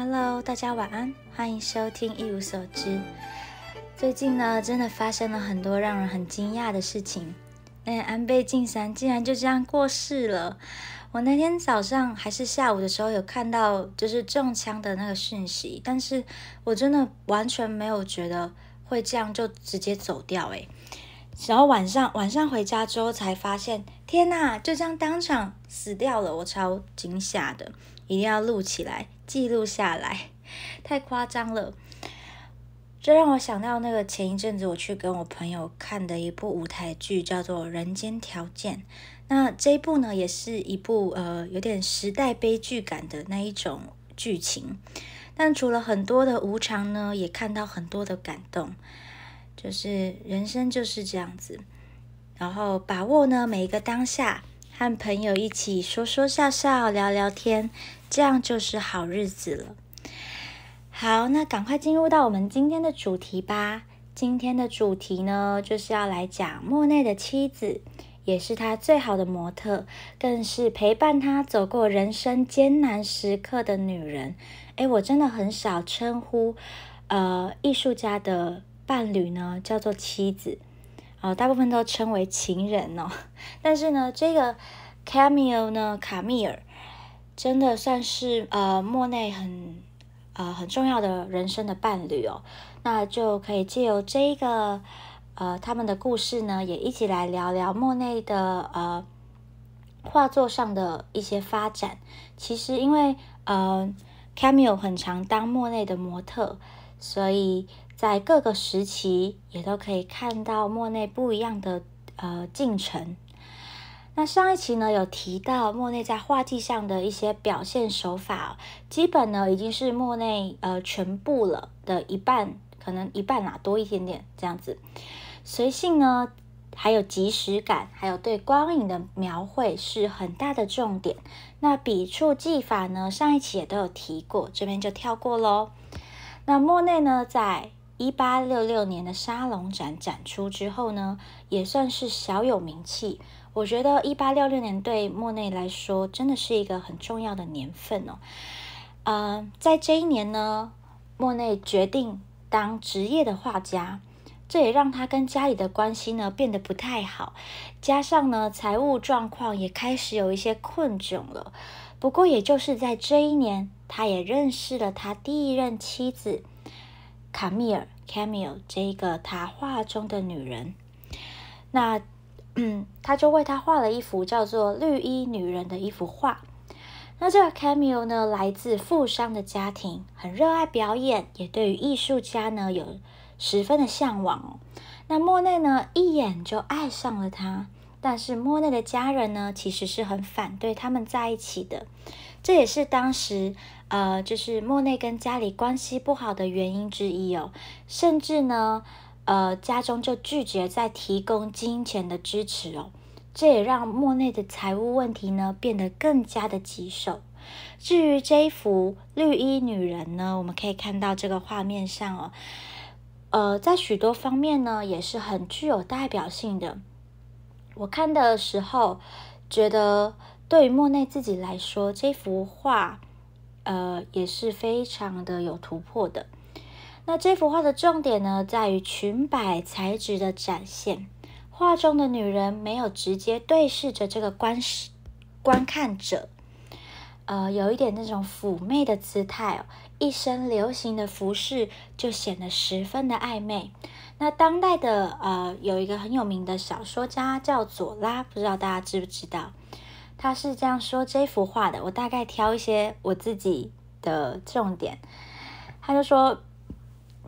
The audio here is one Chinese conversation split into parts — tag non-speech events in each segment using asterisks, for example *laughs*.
Hello，大家晚安，欢迎收听一无所知。最近呢，真的发生了很多让人很惊讶的事情。哎，安倍晋三竟然就这样过世了。我那天早上还是下午的时候有看到，就是中枪的那个讯息，但是我真的完全没有觉得会这样就直接走掉。哎，然后晚上晚上回家之后才发现，天呐，就这样当场死掉了，我超惊吓的，一定要录起来记录下来，太夸张了。这让我想到那个前一阵子我去跟我朋友看的一部舞台剧，叫做《人间条件》。那这一部呢，也是一部呃有点时代悲剧感的那一种剧情。但除了很多的无常呢，也看到很多的感动。就是人生就是这样子，然后把握呢每一个当下，和朋友一起说说笑笑、聊聊天，这样就是好日子了。好，那赶快进入到我们今天的主题吧。今天的主题呢，就是要来讲莫内的妻子，也是他最好的模特，更是陪伴他走过人生艰难时刻的女人。诶，我真的很少称呼呃艺术家的伴侣呢叫做妻子，呃，大部分都称为情人哦。*laughs* 但是呢，这个 Camille 呢，卡米尔真的算是呃莫内很。呃，很重要的人生的伴侣哦，那就可以借由这一个呃他们的故事呢，也一起来聊聊莫内的呃画作上的一些发展。其实因为呃 Camille 很常当莫内的模特，所以在各个时期也都可以看到莫内不一样的呃进程。那上一期呢有提到莫内在画技上的一些表现手法，基本呢已经是莫内呃全部了的一半，可能一半啊多一点点这样子。随性呢，还有即时感，还有对光影的描绘是很大的重点。那笔触技法呢，上一期也都有提过，这边就跳过喽。那莫内呢，在一八六六年的沙龙展展出之后呢，也算是小有名气。我觉得一八六六年对莫内来说真的是一个很重要的年份哦。呃，在这一年呢，莫内决定当职业的画家，这也让他跟家里的关系呢变得不太好，加上呢财务状况也开始有一些困窘了。不过，也就是在这一年，他也认识了他第一任妻子卡米尔 （Camille） 这个他画中的女人。那。嗯，他就为他画了一幅叫做《绿衣女人》的一幅画。那这个 Camille 呢，来自富商的家庭，很热爱表演，也对于艺术家呢有十分的向往。那莫内呢，一眼就爱上了他。但是莫内的家人呢，其实是很反对他们在一起的。这也是当时呃，就是莫内跟家里关系不好的原因之一哦。甚至呢。呃，家中就拒绝再提供金钱的支持哦，这也让莫内的财务问题呢变得更加的棘手。至于这一幅绿衣女人呢，我们可以看到这个画面上哦，呃，在许多方面呢也是很具有代表性的。我看的时候觉得，对于莫内自己来说，这幅画呃也是非常的有突破的。那这幅画的重点呢，在于裙摆材质的展现。画中的女人没有直接对视着这个观视观看者，呃，有一点那种妩媚的姿态哦。一身流行的服饰就显得十分的暧昧。那当代的呃，有一个很有名的小说家叫左拉，不知道大家知不知道？他是这样说这幅画的。我大概挑一些我自己的重点，他就说。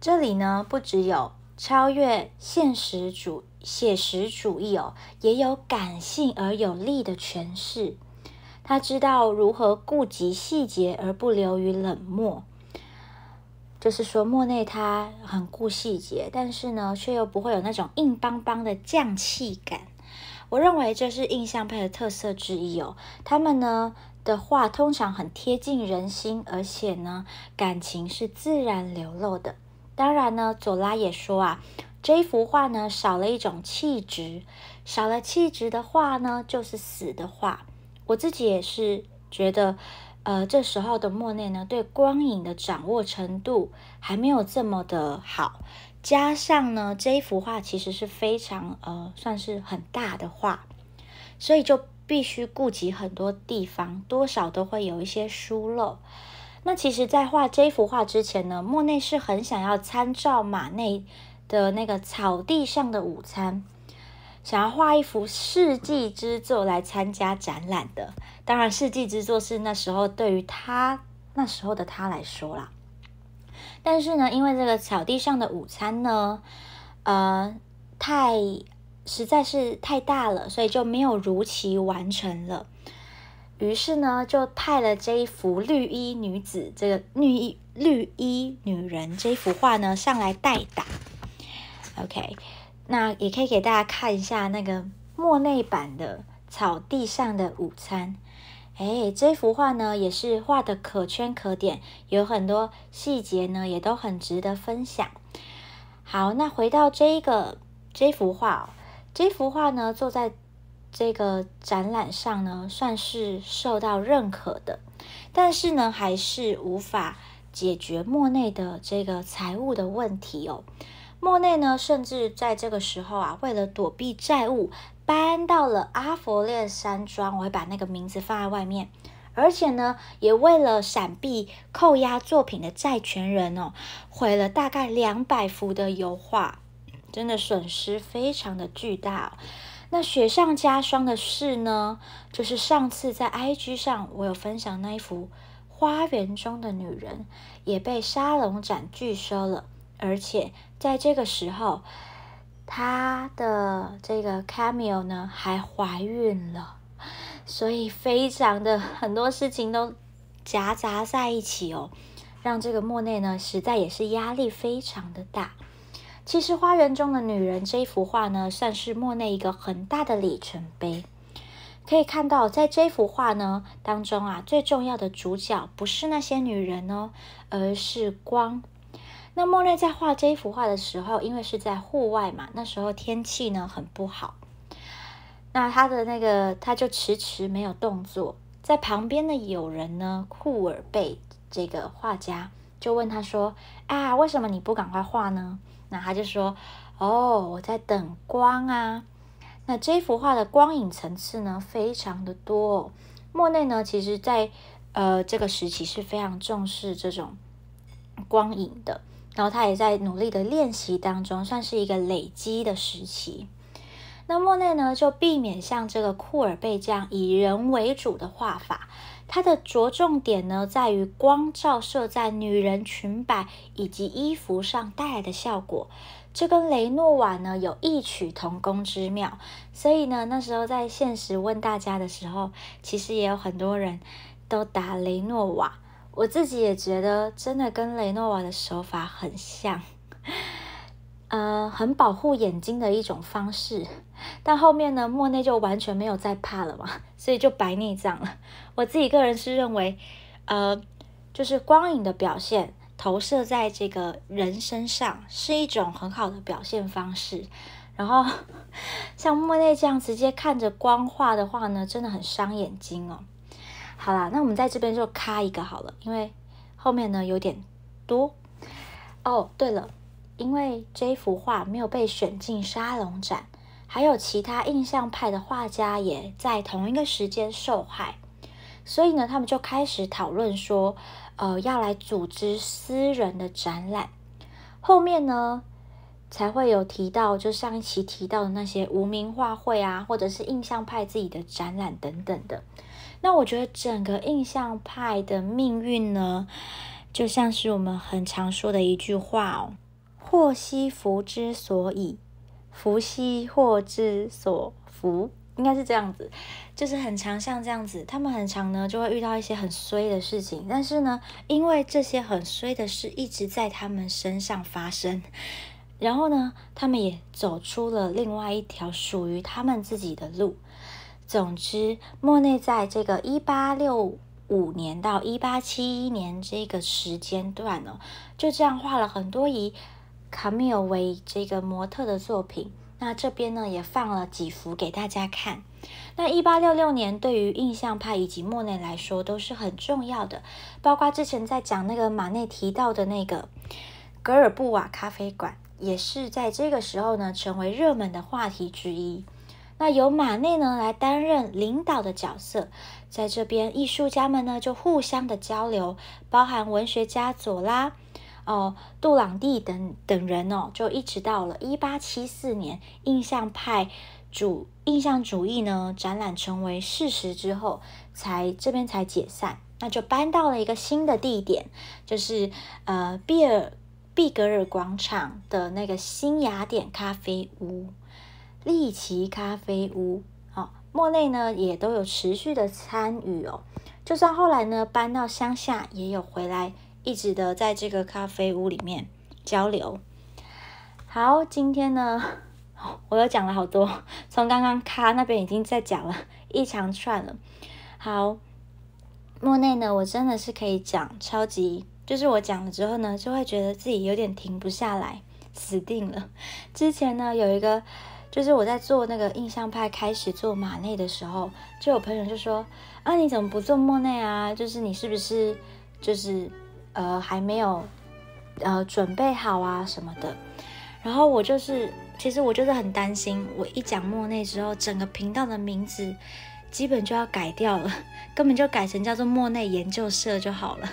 这里呢，不只有超越现实主写实主义哦，也有感性而有力的诠释。他知道如何顾及细节而不流于冷漠，就是说莫内他很顾细节，但是呢，却又不会有那种硬邦邦的匠气感。我认为这是印象派的特色之一哦。他们呢的画通常很贴近人心，而且呢，感情是自然流露的。当然呢，左拉也说啊，这一幅画呢少了一种气质，少了气质的画呢就是死的画。我自己也是觉得，呃，这时候的莫内呢，对光影的掌握程度还没有这么的好，加上呢，这一幅画其实是非常呃，算是很大的画，所以就必须顾及很多地方，多少都会有一些疏漏。那其实，在画这幅画之前呢，莫内是很想要参照马内的那个草地上的午餐。想要画一幅世纪之作来参加展览的，当然世纪之作是那时候对于他那时候的他来说啦。但是呢，因为这个草地上的午餐呢，呃，太实在是太大了，所以就没有如期完成了。于是呢，就派了这一幅绿衣女子，这个绿衣绿衣女人这一幅画呢上来代打。OK。那也可以给大家看一下那个莫内版的草地上的午餐。哎，这幅画呢也是画的可圈可点，有很多细节呢也都很值得分享。好，那回到这一个这幅画，这幅画呢坐在这个展览上呢算是受到认可的，但是呢还是无法解决莫内的这个财务的问题哦。莫内呢，甚至在这个时候啊，为了躲避债务，搬到了阿佛列山庄。我会把那个名字放在外面。而且呢，也为了闪避扣押作品的债权人哦，毁了大概两百幅的油画，真的损失非常的巨大。那雪上加霜的事呢，就是上次在 IG 上我有分享那一幅《花园中的女人》，也被沙龙展拒收了。而且在这个时候，她的这个 Camille 呢还怀孕了，所以非常的很多事情都夹杂在一起哦，让这个莫内呢实在也是压力非常的大。其实《花园中的女人》这幅画呢，算是莫内一个很大的里程碑。可以看到，在这幅画呢当中啊，最重要的主角不是那些女人哦，而是光。那莫内在画这一幅画的时候，因为是在户外嘛，那时候天气呢很不好，那他的那个他就迟迟没有动作。在旁边的友人呢，库尔贝这个画家就问他说：“啊，为什么你不赶快画呢？”那他就说：“哦，我在等光啊。”那这幅画的光影层次呢，非常的多。莫内呢，其实在呃这个时期是非常重视这种光影的。然后他也在努力的练习当中，算是一个累积的时期。那莫内呢，就避免像这个库尔贝这样以人为主的画法，它的着重点呢，在于光照射在女人裙摆以及衣服上带来的效果。这跟雷诺瓦呢有异曲同工之妙。所以呢，那时候在现实问大家的时候，其实也有很多人都答雷诺瓦。我自己也觉得，真的跟雷诺瓦的手法很像，呃，很保护眼睛的一种方式。但后面呢，莫内就完全没有再怕了嘛，所以就白内障了。我自己个人是认为，呃，就是光影的表现投射在这个人身上是一种很好的表现方式。然后 *laughs* 像莫内这样直接看着光画的话呢，真的很伤眼睛哦。好啦，那我们在这边就卡一个好了，因为后面呢有点多哦。对了，因为这幅画没有被选进沙龙展，还有其他印象派的画家也在同一个时间受害，所以呢，他们就开始讨论说，呃，要来组织私人的展览。后面呢才会有提到，就上一期提到的那些无名画会啊，或者是印象派自己的展览等等的。那我觉得整个印象派的命运呢，就像是我们很常说的一句话哦：“祸兮福之所以，福兮祸之所伏。”应该是这样子，就是很常像这样子，他们很常呢就会遇到一些很衰的事情，但是呢，因为这些很衰的事一直在他们身上发生，然后呢，他们也走出了另外一条属于他们自己的路。总之，莫内在这个一八六五年到一八七一年这个时间段呢，就这样画了很多以卡米尔为这个模特的作品。那这边呢也放了几幅给大家看。那一八六六年对于印象派以及莫内来说都是很重要的，包括之前在讲那个马内提到的那个格尔布瓦咖啡馆，也是在这个时候呢成为热门的话题之一。那由马内呢来担任领导的角色，在这边艺术家们呢就互相的交流，包含文学家左拉、哦杜朗蒂等等人哦，就一直到了一八七四年，印象派主印象主义呢展览成为事实之后，才这边才解散，那就搬到了一个新的地点，就是呃毕尔毕格尔广场的那个新雅典咖啡屋。利奇咖啡屋，好，莫内呢也都有持续的参与哦。就算后来呢搬到乡下，也有回来，一直的在这个咖啡屋里面交流。好，今天呢，*laughs* 我又讲了好多，从刚刚咖那边已经在讲了一长串了。好，莫内呢，我真的是可以讲超级，就是我讲了之后呢，就会觉得自己有点停不下来，死定了。之前呢有一个。就是我在做那个印象派开始做马内的时候，就有朋友就说：“啊，你怎么不做莫内啊？就是你是不是就是呃还没有呃准备好啊什么的？”然后我就是其实我就是很担心，我一讲莫内之后，整个频道的名字基本就要改掉了，*laughs* 根本就改成叫做莫内研究社就好了。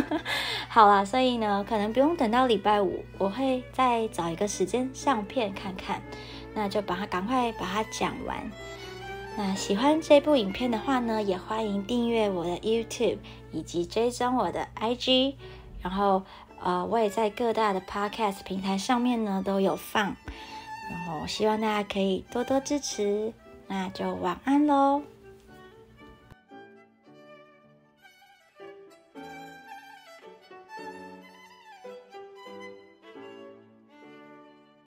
*laughs* 好啦，所以呢，可能不用等到礼拜五，我会再找一个时间上片看看。那就把它赶快把它讲完。那喜欢这部影片的话呢，也欢迎订阅我的 YouTube 以及追踪我的 IG。然后呃，我也在各大的 Podcast 平台上面呢都有放。然后希望大家可以多多支持。那就晚安喽。